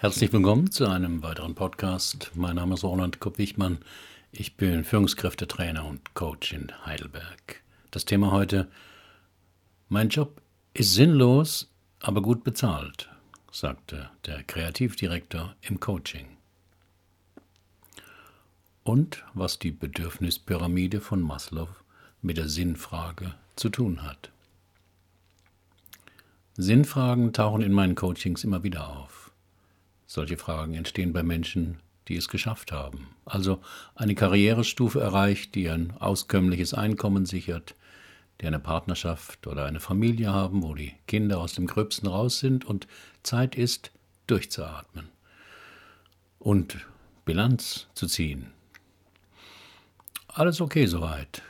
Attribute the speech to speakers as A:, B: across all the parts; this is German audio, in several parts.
A: Herzlich willkommen zu einem weiteren Podcast. Mein Name ist Roland Kopp-Wichmann. Ich bin Führungskräftetrainer und Coach in Heidelberg. Das Thema heute: Mein Job ist sinnlos, aber gut bezahlt, sagte der Kreativdirektor im Coaching. Und was die Bedürfnispyramide von Maslow mit der Sinnfrage zu tun hat. Sinnfragen tauchen in meinen Coachings immer wieder auf. Solche Fragen entstehen bei Menschen, die es geschafft haben, also eine Karrierestufe erreicht, die ein auskömmliches Einkommen sichert, die eine Partnerschaft oder eine Familie haben, wo die Kinder aus dem Gröbsten raus sind und Zeit ist, durchzuatmen und Bilanz zu ziehen. Alles okay soweit.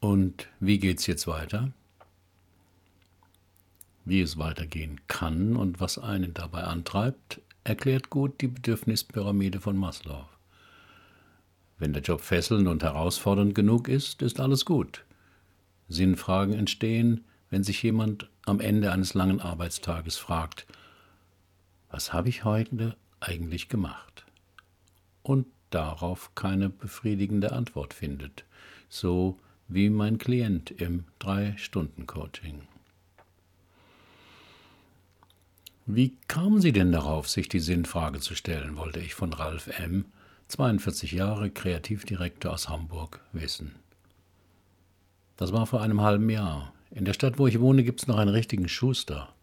A: Und wie geht's jetzt weiter? Wie es weitergehen kann und was einen dabei antreibt, erklärt gut die Bedürfnispyramide von Maslow. Wenn der Job fesselnd und herausfordernd genug ist, ist alles gut. Sinnfragen entstehen, wenn sich jemand am Ende eines langen Arbeitstages fragt, was habe ich heute eigentlich gemacht? Und darauf keine befriedigende Antwort findet, so wie mein Klient im Drei-Stunden-Coaching. Wie kamen Sie denn darauf, sich die Sinnfrage zu stellen, wollte ich von Ralf M., 42 Jahre, Kreativdirektor aus Hamburg, wissen. Das war vor einem halben Jahr. In der Stadt, wo ich wohne, gibt es noch einen richtigen Schuster.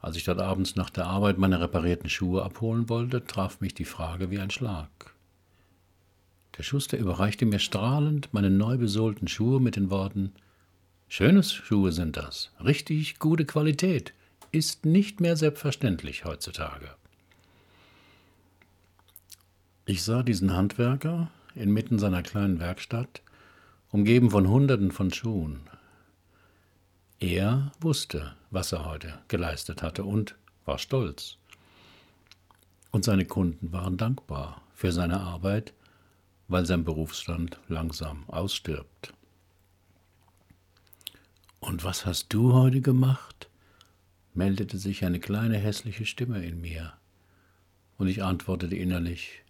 A: Als ich dort abends nach der Arbeit meine reparierten Schuhe abholen wollte, traf mich die Frage wie ein Schlag. Der Schuster überreichte mir strahlend meine neu besohlten Schuhe mit den Worten Schönes Schuhe sind das, richtig gute Qualität ist nicht mehr selbstverständlich heutzutage. Ich sah diesen Handwerker inmitten seiner kleinen Werkstatt, umgeben von Hunderten von Schuhen. Er wusste, was er heute geleistet hatte und war stolz. Und seine Kunden waren dankbar für seine Arbeit, weil sein Berufsstand langsam ausstirbt. Und was hast du heute gemacht? Meldete sich eine kleine hässliche Stimme in mir, und ich antwortete innerlich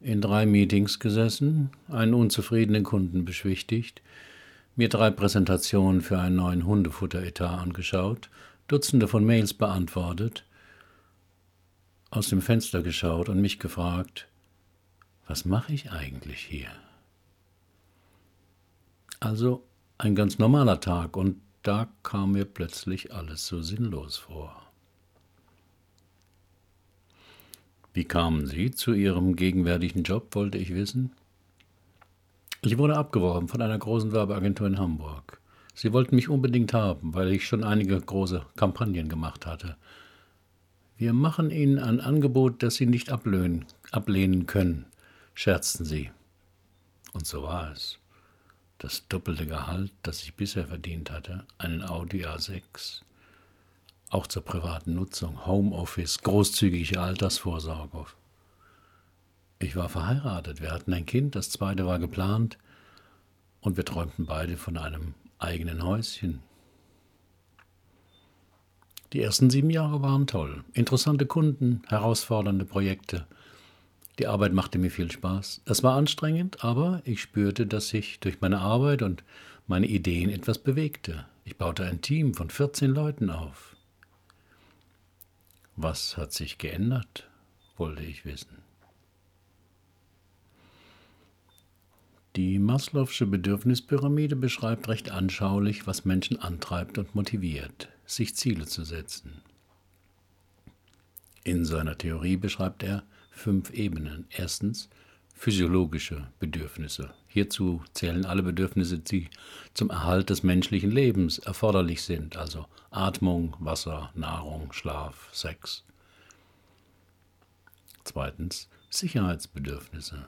A: in drei Meetings gesessen, einen unzufriedenen Kunden beschwichtigt, mir drei Präsentationen für einen neuen Hundefutteretat angeschaut, Dutzende von Mails beantwortet, aus dem Fenster geschaut und mich gefragt, was mache ich eigentlich hier? Also ein ganz normaler Tag und da kam mir plötzlich alles so sinnlos vor. Wie kamen Sie zu Ihrem gegenwärtigen Job, wollte ich wissen. Ich wurde abgeworben von einer großen Werbeagentur in Hamburg. Sie wollten mich unbedingt haben, weil ich schon einige große Kampagnen gemacht hatte. Wir machen Ihnen ein Angebot, das Sie nicht ablehnen, ablehnen können, scherzten sie. Und so war es das doppelte Gehalt, das ich bisher verdient hatte, einen Audi A6, auch zur privaten Nutzung, Homeoffice, großzügige Altersvorsorge. Ich war verheiratet, wir hatten ein Kind, das zweite war geplant und wir träumten beide von einem eigenen Häuschen. Die ersten sieben Jahre waren toll. Interessante Kunden, herausfordernde Projekte. Die Arbeit machte mir viel Spaß. Es war anstrengend, aber ich spürte, dass sich durch meine Arbeit und meine Ideen etwas bewegte. Ich baute ein Team von 14 Leuten auf. Was hat sich geändert, wollte ich wissen. Die Maslow'sche Bedürfnispyramide beschreibt recht anschaulich, was Menschen antreibt und motiviert, sich Ziele zu setzen. In seiner Theorie beschreibt er fünf Ebenen. Erstens physiologische Bedürfnisse. Hierzu zählen alle Bedürfnisse, die zum Erhalt des menschlichen Lebens erforderlich sind, also Atmung, Wasser, Nahrung, Schlaf, Sex. Zweitens Sicherheitsbedürfnisse.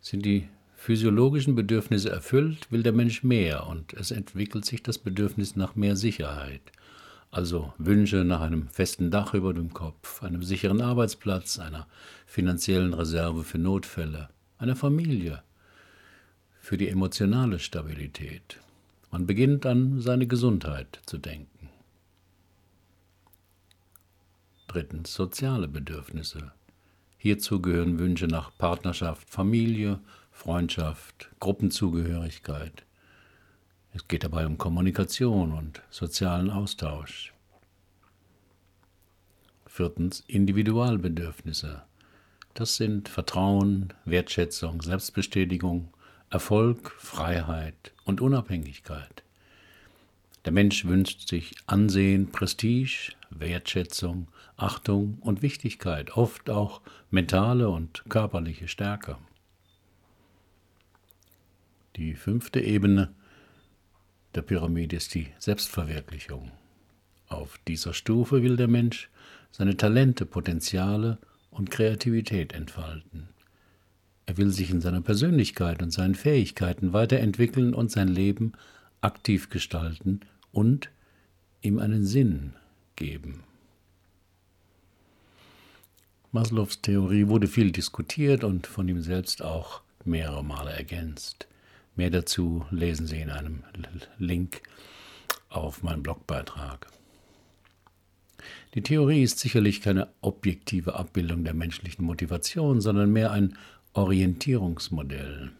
A: Sind die physiologischen Bedürfnisse erfüllt, will der Mensch mehr und es entwickelt sich das Bedürfnis nach mehr Sicherheit also Wünsche nach einem festen Dach über dem Kopf, einem sicheren Arbeitsplatz, einer finanziellen Reserve für Notfälle, einer Familie, für die emotionale Stabilität. Man beginnt an seine Gesundheit zu denken. Drittens soziale Bedürfnisse. Hierzu gehören Wünsche nach Partnerschaft, Familie, Freundschaft, Gruppenzugehörigkeit. Es geht dabei um Kommunikation und sozialen Austausch. Viertens Individualbedürfnisse. Das sind Vertrauen, Wertschätzung, Selbstbestätigung, Erfolg, Freiheit und Unabhängigkeit. Der Mensch wünscht sich Ansehen, Prestige, Wertschätzung, Achtung und Wichtigkeit, oft auch mentale und körperliche Stärke. Die fünfte Ebene der Pyramide ist die Selbstverwirklichung. Auf dieser Stufe will der Mensch seine Talente, Potenziale und Kreativität entfalten. Er will sich in seiner Persönlichkeit und seinen Fähigkeiten weiterentwickeln und sein Leben aktiv gestalten und ihm einen Sinn geben. Maslows Theorie wurde viel diskutiert und von ihm selbst auch mehrere Male ergänzt. Mehr dazu lesen Sie in einem Link auf meinem Blogbeitrag. Die Theorie ist sicherlich keine objektive Abbildung der menschlichen Motivation, sondern mehr ein Orientierungsmodell.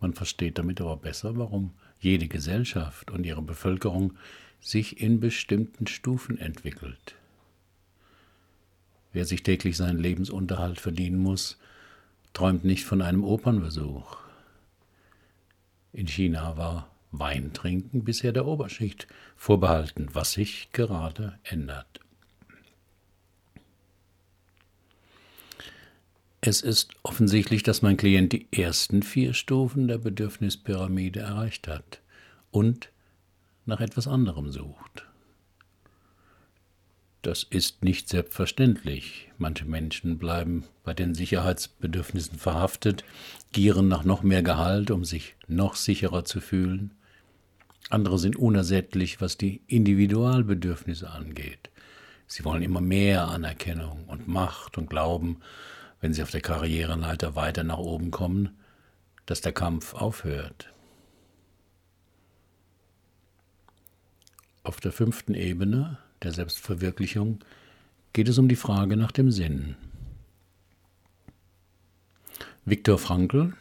A: Man versteht damit aber besser, warum jede Gesellschaft und ihre Bevölkerung sich in bestimmten Stufen entwickelt. Wer sich täglich seinen Lebensunterhalt verdienen muss, träumt nicht von einem Opernbesuch. In China war Weintrinken bisher der Oberschicht vorbehalten, was sich gerade ändert. Es ist offensichtlich, dass mein Klient die ersten vier Stufen der Bedürfnispyramide erreicht hat und nach etwas anderem sucht. Das ist nicht selbstverständlich. Manche Menschen bleiben bei den Sicherheitsbedürfnissen verhaftet, gieren nach noch mehr Gehalt, um sich noch sicherer zu fühlen. Andere sind unersättlich, was die Individualbedürfnisse angeht. Sie wollen immer mehr Anerkennung und Macht und glauben, wenn sie auf der Karriereleiter weiter nach oben kommen, dass der Kampf aufhört. Auf der fünften Ebene der Selbstverwirklichung geht es um die Frage nach dem Sinn. Viktor Frankl,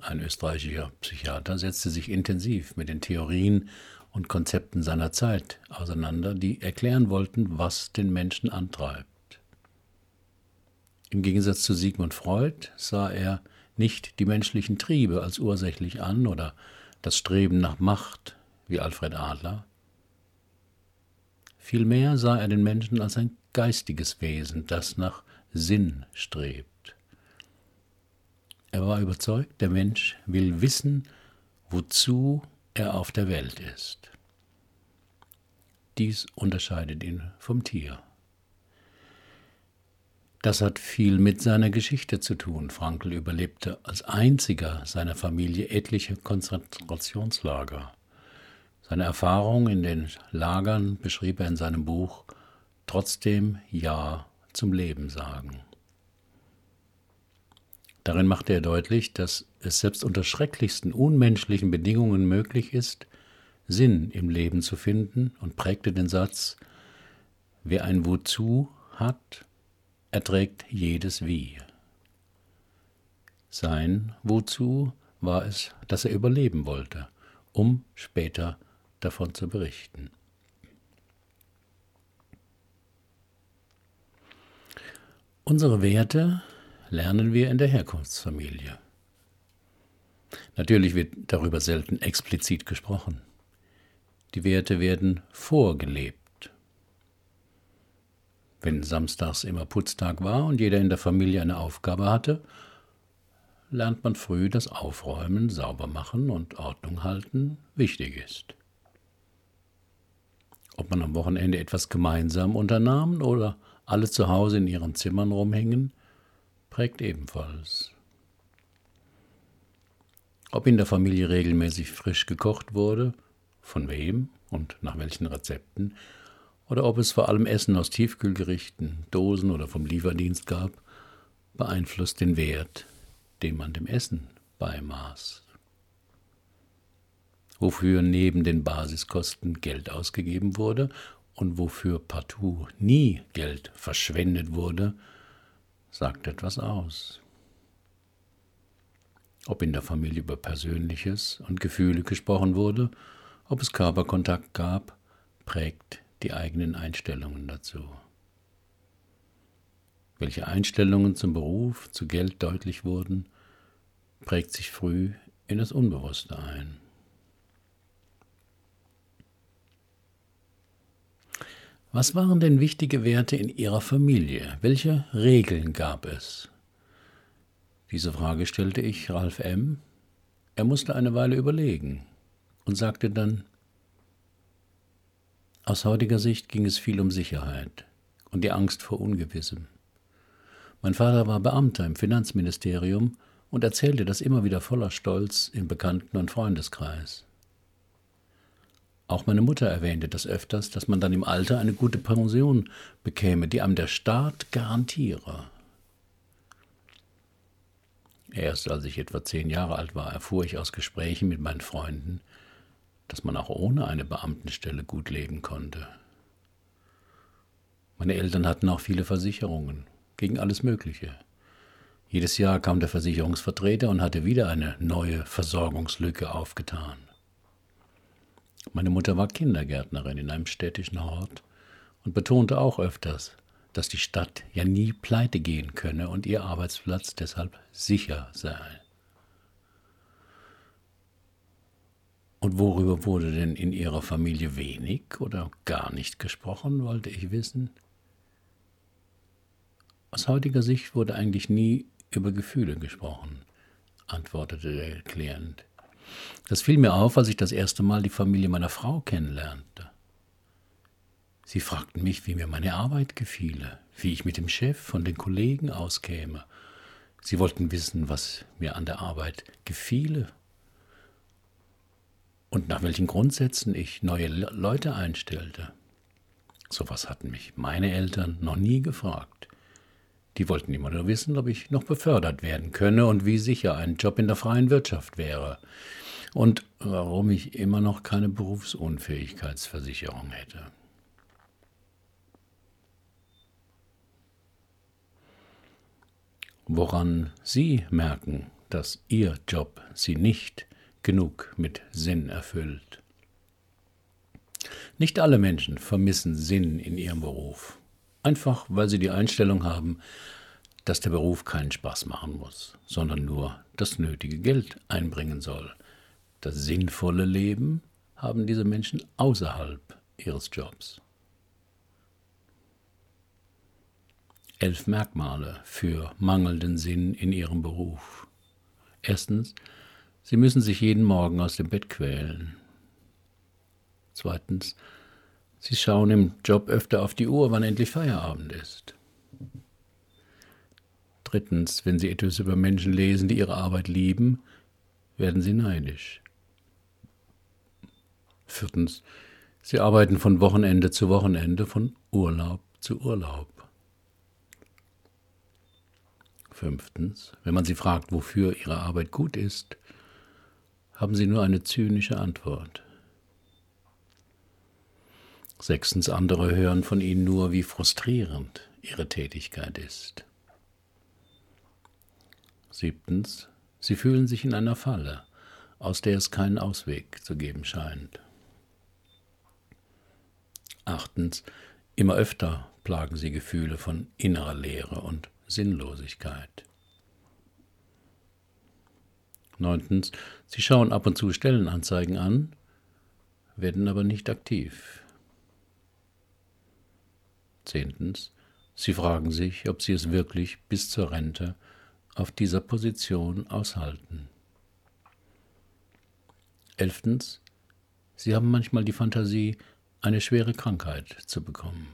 A: ein österreichischer Psychiater, setzte sich intensiv mit den Theorien und Konzepten seiner Zeit auseinander, die erklären wollten, was den Menschen antreibt. Im Gegensatz zu Sigmund Freud sah er nicht die menschlichen Triebe als ursächlich an oder das Streben nach Macht wie Alfred Adler, Vielmehr sah er den Menschen als ein geistiges Wesen, das nach Sinn strebt. Er war überzeugt, der Mensch will wissen, wozu er auf der Welt ist. Dies unterscheidet ihn vom Tier. Das hat viel mit seiner Geschichte zu tun. Frankl überlebte als einziger seiner Familie etliche Konzentrationslager. Seine Erfahrung in den Lagern beschrieb er in seinem Buch Trotzdem Ja zum Leben sagen. Darin machte er deutlich, dass es selbst unter schrecklichsten unmenschlichen Bedingungen möglich ist, Sinn im Leben zu finden und prägte den Satz, wer ein Wozu hat, erträgt jedes Wie. Sein Wozu war es, dass er überleben wollte, um später zu davon zu berichten. Unsere Werte lernen wir in der Herkunftsfamilie. Natürlich wird darüber selten explizit gesprochen. Die Werte werden vorgelebt. Wenn samstags immer Putztag war und jeder in der Familie eine Aufgabe hatte, lernt man früh, dass Aufräumen, Saubermachen und Ordnung halten wichtig ist. Ob man am Wochenende etwas gemeinsam unternahm oder alle zu Hause in ihren Zimmern rumhängen, prägt ebenfalls. Ob in der Familie regelmäßig frisch gekocht wurde, von wem und nach welchen Rezepten, oder ob es vor allem Essen aus Tiefkühlgerichten, Dosen oder vom Lieferdienst gab, beeinflusst den Wert, den man dem Essen beimaß wofür neben den Basiskosten Geld ausgegeben wurde und wofür partout nie Geld verschwendet wurde, sagt etwas aus. Ob in der Familie über Persönliches und Gefühle gesprochen wurde, ob es Körperkontakt gab, prägt die eigenen Einstellungen dazu. Welche Einstellungen zum Beruf, zu Geld deutlich wurden, prägt sich früh in das Unbewusste ein. Was waren denn wichtige Werte in Ihrer Familie? Welche Regeln gab es? Diese Frage stellte ich Ralf M. Er musste eine Weile überlegen und sagte dann, aus heutiger Sicht ging es viel um Sicherheit und die Angst vor Ungewissem. Mein Vater war Beamter im Finanzministerium und erzählte das immer wieder voller Stolz im Bekannten- und Freundeskreis. Auch meine Mutter erwähnte das öfters, dass man dann im Alter eine gute Pension bekäme, die einem der Staat garantiere. Erst als ich etwa zehn Jahre alt war, erfuhr ich aus Gesprächen mit meinen Freunden, dass man auch ohne eine Beamtenstelle gut leben konnte. Meine Eltern hatten auch viele Versicherungen gegen alles Mögliche. Jedes Jahr kam der Versicherungsvertreter und hatte wieder eine neue Versorgungslücke aufgetan. Meine Mutter war Kindergärtnerin in einem städtischen Ort und betonte auch öfters, dass die Stadt ja nie pleite gehen könne und ihr Arbeitsplatz deshalb sicher sei. Und worüber wurde denn in ihrer Familie wenig oder gar nicht gesprochen, wollte ich wissen. Aus heutiger Sicht wurde eigentlich nie über Gefühle gesprochen, antwortete der Klient. Das fiel mir auf, als ich das erste Mal die Familie meiner Frau kennenlernte. Sie fragten mich, wie mir meine Arbeit gefiele, wie ich mit dem Chef und den Kollegen auskäme. Sie wollten wissen, was mir an der Arbeit gefiele und nach welchen Grundsätzen ich neue Leute einstellte. Sowas hatten mich meine Eltern noch nie gefragt. Die wollten immer nur wissen, ob ich noch befördert werden könne und wie sicher ein Job in der freien Wirtschaft wäre. Und warum ich immer noch keine Berufsunfähigkeitsversicherung hätte. Woran Sie merken, dass Ihr Job Sie nicht genug mit Sinn erfüllt. Nicht alle Menschen vermissen Sinn in ihrem Beruf. Einfach weil sie die Einstellung haben, dass der Beruf keinen Spaß machen muss, sondern nur das nötige Geld einbringen soll. Das sinnvolle Leben haben diese Menschen außerhalb ihres Jobs. Elf Merkmale für mangelnden Sinn in ihrem Beruf. Erstens, sie müssen sich jeden Morgen aus dem Bett quälen. Zweitens, Sie schauen im Job öfter auf die Uhr, wann endlich Feierabend ist. Drittens, wenn Sie etwas über Menschen lesen, die ihre Arbeit lieben, werden Sie neidisch. Viertens, Sie arbeiten von Wochenende zu Wochenende, von Urlaub zu Urlaub. Fünftens, wenn man Sie fragt, wofür Ihre Arbeit gut ist, haben Sie nur eine zynische Antwort. Sechstens, andere hören von ihnen nur, wie frustrierend ihre Tätigkeit ist. Siebtens, sie fühlen sich in einer Falle, aus der es keinen Ausweg zu geben scheint. Achtens, immer öfter plagen sie Gefühle von innerer Leere und Sinnlosigkeit. Neuntens, sie schauen ab und zu Stellenanzeigen an, werden aber nicht aktiv. Zehntens. Sie fragen sich, ob Sie es wirklich bis zur Rente auf dieser Position aushalten. Elftens. Sie haben manchmal die Fantasie, eine schwere Krankheit zu bekommen.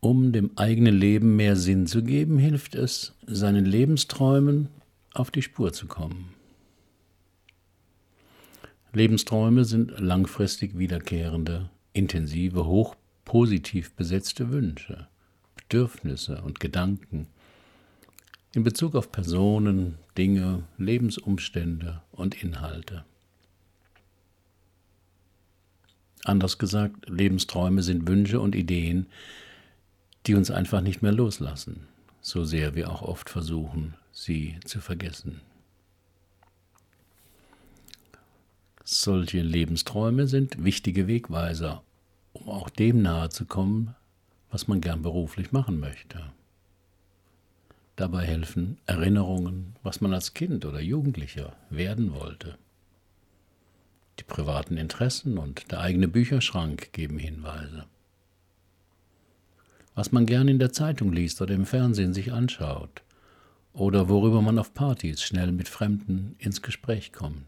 A: Um dem eigenen Leben mehr Sinn zu geben, hilft es, seinen Lebensträumen auf die Spur zu kommen. Lebensträume sind langfristig wiederkehrende, intensive, hoch positiv besetzte Wünsche, Bedürfnisse und Gedanken. In Bezug auf Personen, Dinge, Lebensumstände und Inhalte. Anders gesagt, Lebensträume sind Wünsche und Ideen, die uns einfach nicht mehr loslassen, so sehr wir auch oft versuchen, sie zu vergessen. Solche Lebensträume sind wichtige Wegweiser, um auch dem nahe zu kommen, was man gern beruflich machen möchte. Dabei helfen Erinnerungen, was man als Kind oder Jugendlicher werden wollte. Die privaten Interessen und der eigene Bücherschrank geben Hinweise. Was man gern in der Zeitung liest oder im Fernsehen sich anschaut, oder worüber man auf Partys schnell mit Fremden ins Gespräch kommt.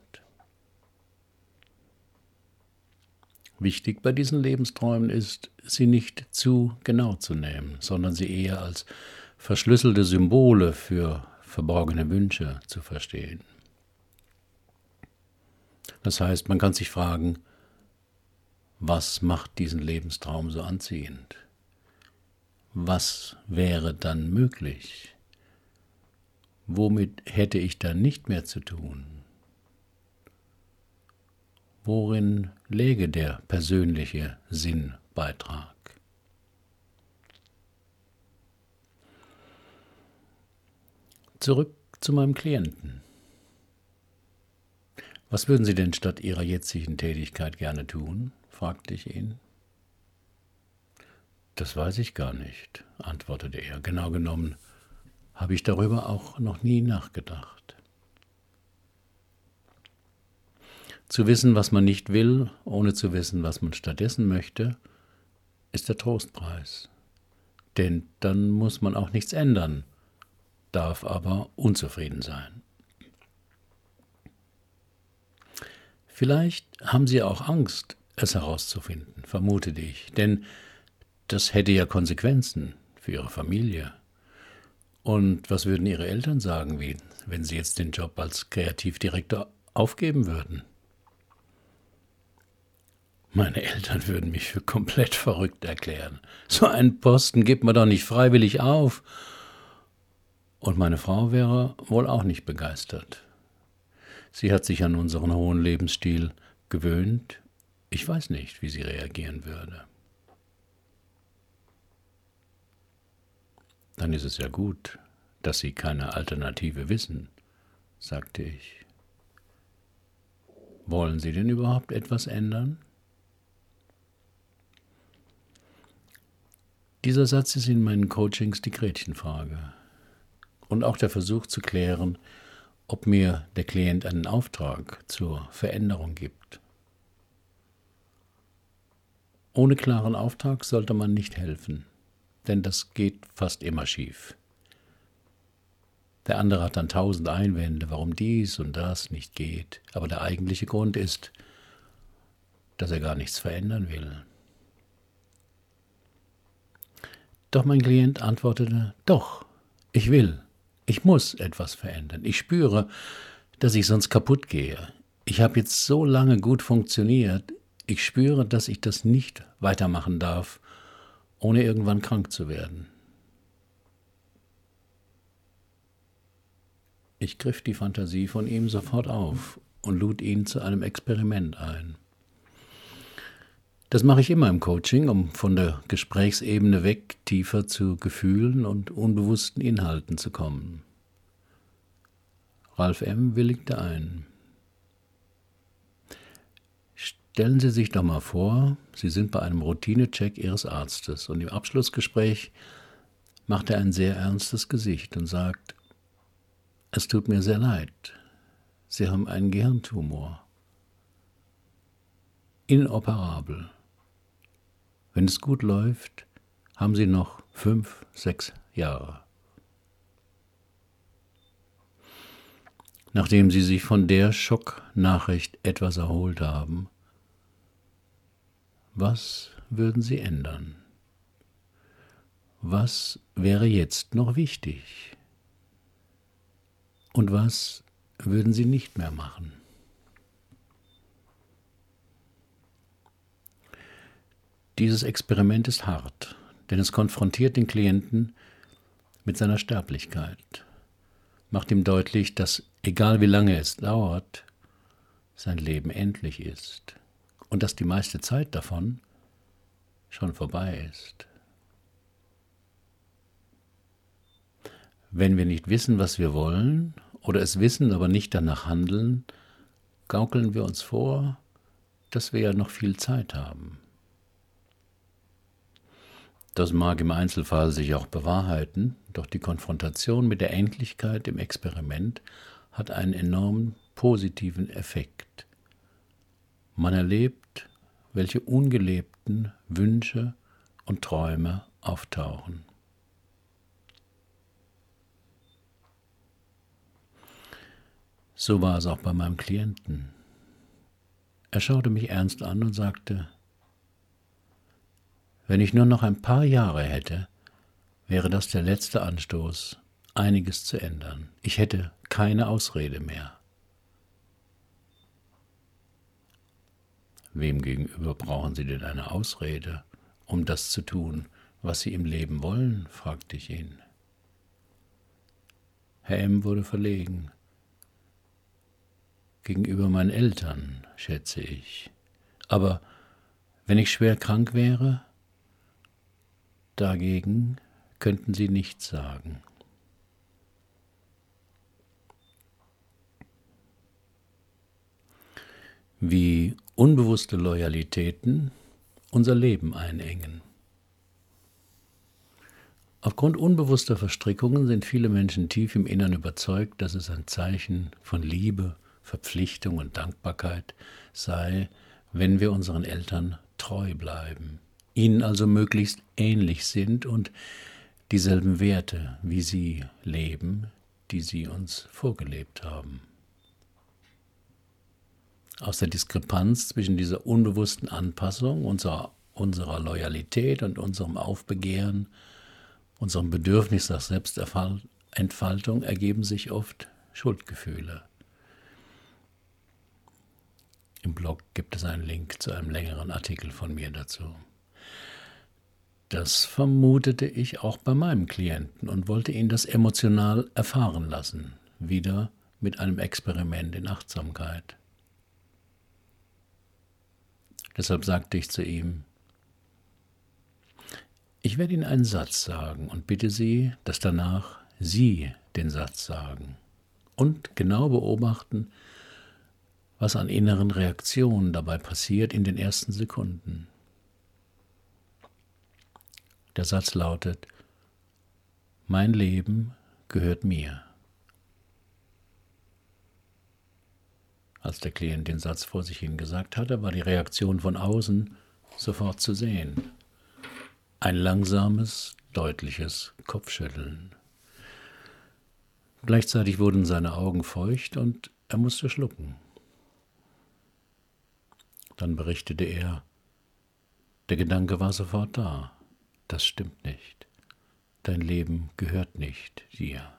A: Wichtig bei diesen Lebensträumen ist, sie nicht zu genau zu nehmen, sondern sie eher als verschlüsselte Symbole für verborgene Wünsche zu verstehen. Das heißt, man kann sich fragen, was macht diesen Lebenstraum so anziehend? Was wäre dann möglich? Womit hätte ich dann nicht mehr zu tun? Worin läge der persönliche Sinnbeitrag? Zurück zu meinem Klienten. Was würden Sie denn statt Ihrer jetzigen Tätigkeit gerne tun? fragte ich ihn. Das weiß ich gar nicht, antwortete er. Genau genommen habe ich darüber auch noch nie nachgedacht. Zu wissen, was man nicht will, ohne zu wissen, was man stattdessen möchte, ist der Trostpreis. Denn dann muss man auch nichts ändern, darf aber unzufrieden sein. Vielleicht haben Sie auch Angst, es herauszufinden, vermutete ich, denn das hätte ja Konsequenzen für Ihre Familie. Und was würden Ihre Eltern sagen, wenn Sie jetzt den Job als Kreativdirektor aufgeben würden? Meine Eltern würden mich für komplett verrückt erklären. So einen Posten gibt man doch nicht freiwillig auf. Und meine Frau wäre wohl auch nicht begeistert. Sie hat sich an unseren hohen Lebensstil gewöhnt. Ich weiß nicht, wie sie reagieren würde. Dann ist es ja gut, dass Sie keine Alternative wissen, sagte ich. Wollen Sie denn überhaupt etwas ändern? Dieser Satz ist in meinen Coachings die Gretchenfrage und auch der Versuch zu klären, ob mir der Klient einen Auftrag zur Veränderung gibt. Ohne klaren Auftrag sollte man nicht helfen, denn das geht fast immer schief. Der andere hat dann tausend Einwände, warum dies und das nicht geht, aber der eigentliche Grund ist, dass er gar nichts verändern will. Doch mein Klient antwortete, doch, ich will. Ich muss etwas verändern. Ich spüre, dass ich sonst kaputt gehe. Ich habe jetzt so lange gut funktioniert. Ich spüre, dass ich das nicht weitermachen darf, ohne irgendwann krank zu werden. Ich griff die Fantasie von ihm sofort auf und lud ihn zu einem Experiment ein. Das mache ich immer im Coaching, um von der Gesprächsebene weg tiefer zu Gefühlen und unbewussten Inhalten zu kommen. Ralf M. willigte ein. Stellen Sie sich doch mal vor, Sie sind bei einem Routinecheck Ihres Arztes und im Abschlussgespräch macht er ein sehr ernstes Gesicht und sagt, es tut mir sehr leid, Sie haben einen Gehirntumor. Inoperabel. Wenn es gut läuft, haben Sie noch fünf, sechs Jahre. Nachdem Sie sich von der Schocknachricht etwas erholt haben, was würden Sie ändern? Was wäre jetzt noch wichtig? Und was würden Sie nicht mehr machen? Dieses Experiment ist hart, denn es konfrontiert den Klienten mit seiner Sterblichkeit. macht ihm deutlich, dass egal wie lange es dauert, sein Leben endlich ist und dass die meiste Zeit davon schon vorbei ist. Wenn wir nicht wissen, was wir wollen, oder es wissen, aber nicht danach handeln, gaukeln wir uns vor, dass wir ja noch viel Zeit haben. Das mag im Einzelfall sich auch bewahrheiten, doch die Konfrontation mit der Endlichkeit im Experiment hat einen enormen positiven Effekt. Man erlebt, welche ungelebten Wünsche und Träume auftauchen. So war es auch bei meinem Klienten. Er schaute mich ernst an und sagte, wenn ich nur noch ein paar Jahre hätte, wäre das der letzte Anstoß, einiges zu ändern. Ich hätte keine Ausrede mehr. Wem gegenüber brauchen Sie denn eine Ausrede, um das zu tun, was Sie im Leben wollen? fragte ich ihn. Herr M. wurde verlegen. Gegenüber meinen Eltern, schätze ich. Aber wenn ich schwer krank wäre, Dagegen könnten sie nichts sagen. Wie unbewusste Loyalitäten unser Leben einengen. Aufgrund unbewusster Verstrickungen sind viele Menschen tief im Innern überzeugt, dass es ein Zeichen von Liebe, Verpflichtung und Dankbarkeit sei, wenn wir unseren Eltern treu bleiben ihnen also möglichst ähnlich sind und dieselben Werte wie sie leben, die sie uns vorgelebt haben. Aus der Diskrepanz zwischen dieser unbewussten Anpassung unserer, unserer Loyalität und unserem Aufbegehren, unserem Bedürfnis nach Selbstentfaltung ergeben sich oft Schuldgefühle. Im Blog gibt es einen Link zu einem längeren Artikel von mir dazu. Das vermutete ich auch bei meinem Klienten und wollte ihn das emotional erfahren lassen, wieder mit einem Experiment in Achtsamkeit. Deshalb sagte ich zu ihm, ich werde Ihnen einen Satz sagen und bitte Sie, dass danach Sie den Satz sagen und genau beobachten, was an inneren Reaktionen dabei passiert in den ersten Sekunden. Der Satz lautet, mein Leben gehört mir. Als der Klient den Satz vor sich hin gesagt hatte, war die Reaktion von außen sofort zu sehen. Ein langsames, deutliches Kopfschütteln. Gleichzeitig wurden seine Augen feucht und er musste schlucken. Dann berichtete er, der Gedanke war sofort da das stimmt nicht. Dein Leben gehört nicht dir.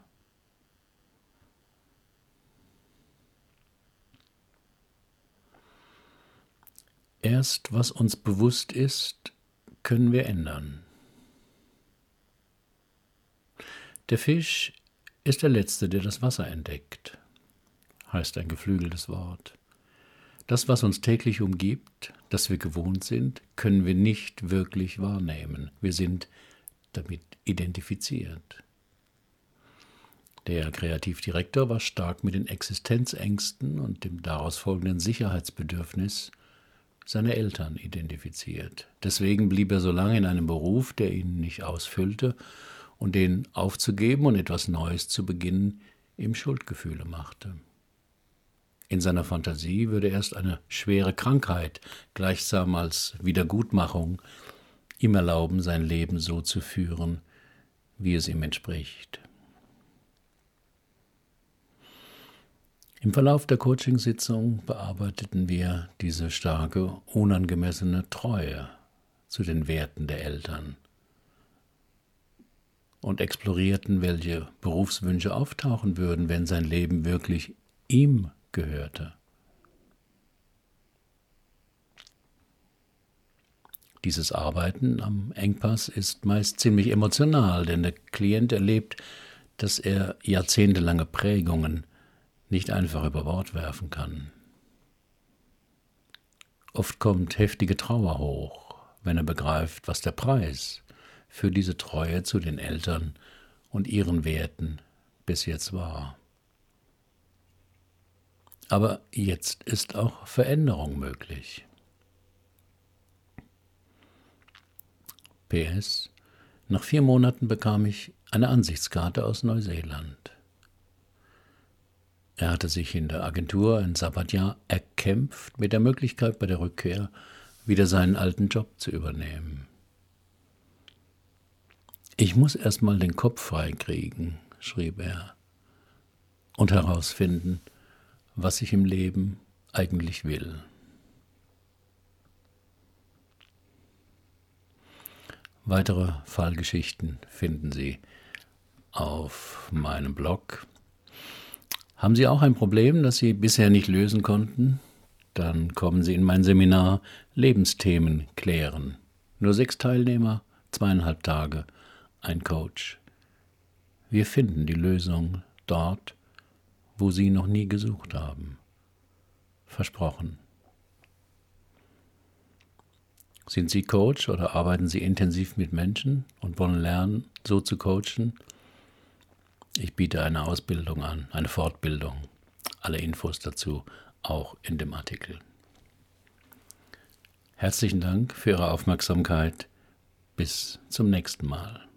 A: Erst was uns bewusst ist, können wir ändern. Der Fisch ist der Letzte, der das Wasser entdeckt, heißt ein geflügeltes Wort. Das, was uns täglich umgibt, das wir gewohnt sind, können wir nicht wirklich wahrnehmen. Wir sind damit identifiziert. Der Kreativdirektor war stark mit den Existenzängsten und dem daraus folgenden Sicherheitsbedürfnis seiner Eltern identifiziert. Deswegen blieb er so lange in einem Beruf, der ihn nicht ausfüllte, und den aufzugeben und etwas Neues zu beginnen ihm Schuldgefühle machte. In seiner Fantasie würde erst eine schwere Krankheit, gleichsam als Wiedergutmachung, ihm erlauben, sein Leben so zu führen, wie es ihm entspricht. Im Verlauf der Coachingsitzung bearbeiteten wir diese starke, unangemessene Treue zu den Werten der Eltern und explorierten, welche Berufswünsche auftauchen würden, wenn sein Leben wirklich ihm gehörte. Dieses Arbeiten am Engpass ist meist ziemlich emotional, denn der Klient erlebt dass er jahrzehntelange Prägungen nicht einfach über Bord werfen kann. Oft kommt heftige Trauer hoch, wenn er begreift, was der Preis für diese Treue zu den Eltern und ihren Werten bis jetzt war. Aber jetzt ist auch Veränderung möglich. PS. Nach vier Monaten bekam ich eine Ansichtskarte aus Neuseeland. Er hatte sich in der Agentur ein Sabbatjahr erkämpft mit der Möglichkeit, bei der Rückkehr wieder seinen alten Job zu übernehmen. Ich muss erst mal den Kopf freikriegen, schrieb er, und herausfinden, was ich im Leben eigentlich will. Weitere Fallgeschichten finden Sie auf meinem Blog. Haben Sie auch ein Problem, das Sie bisher nicht lösen konnten? Dann kommen Sie in mein Seminar Lebensthemen klären. Nur sechs Teilnehmer, zweieinhalb Tage, ein Coach. Wir finden die Lösung dort, wo Sie noch nie gesucht haben. Versprochen. Sind Sie Coach oder arbeiten Sie intensiv mit Menschen und wollen lernen, so zu coachen? Ich biete eine Ausbildung an, eine Fortbildung. Alle Infos dazu auch in dem Artikel. Herzlichen Dank für Ihre Aufmerksamkeit. Bis zum nächsten Mal.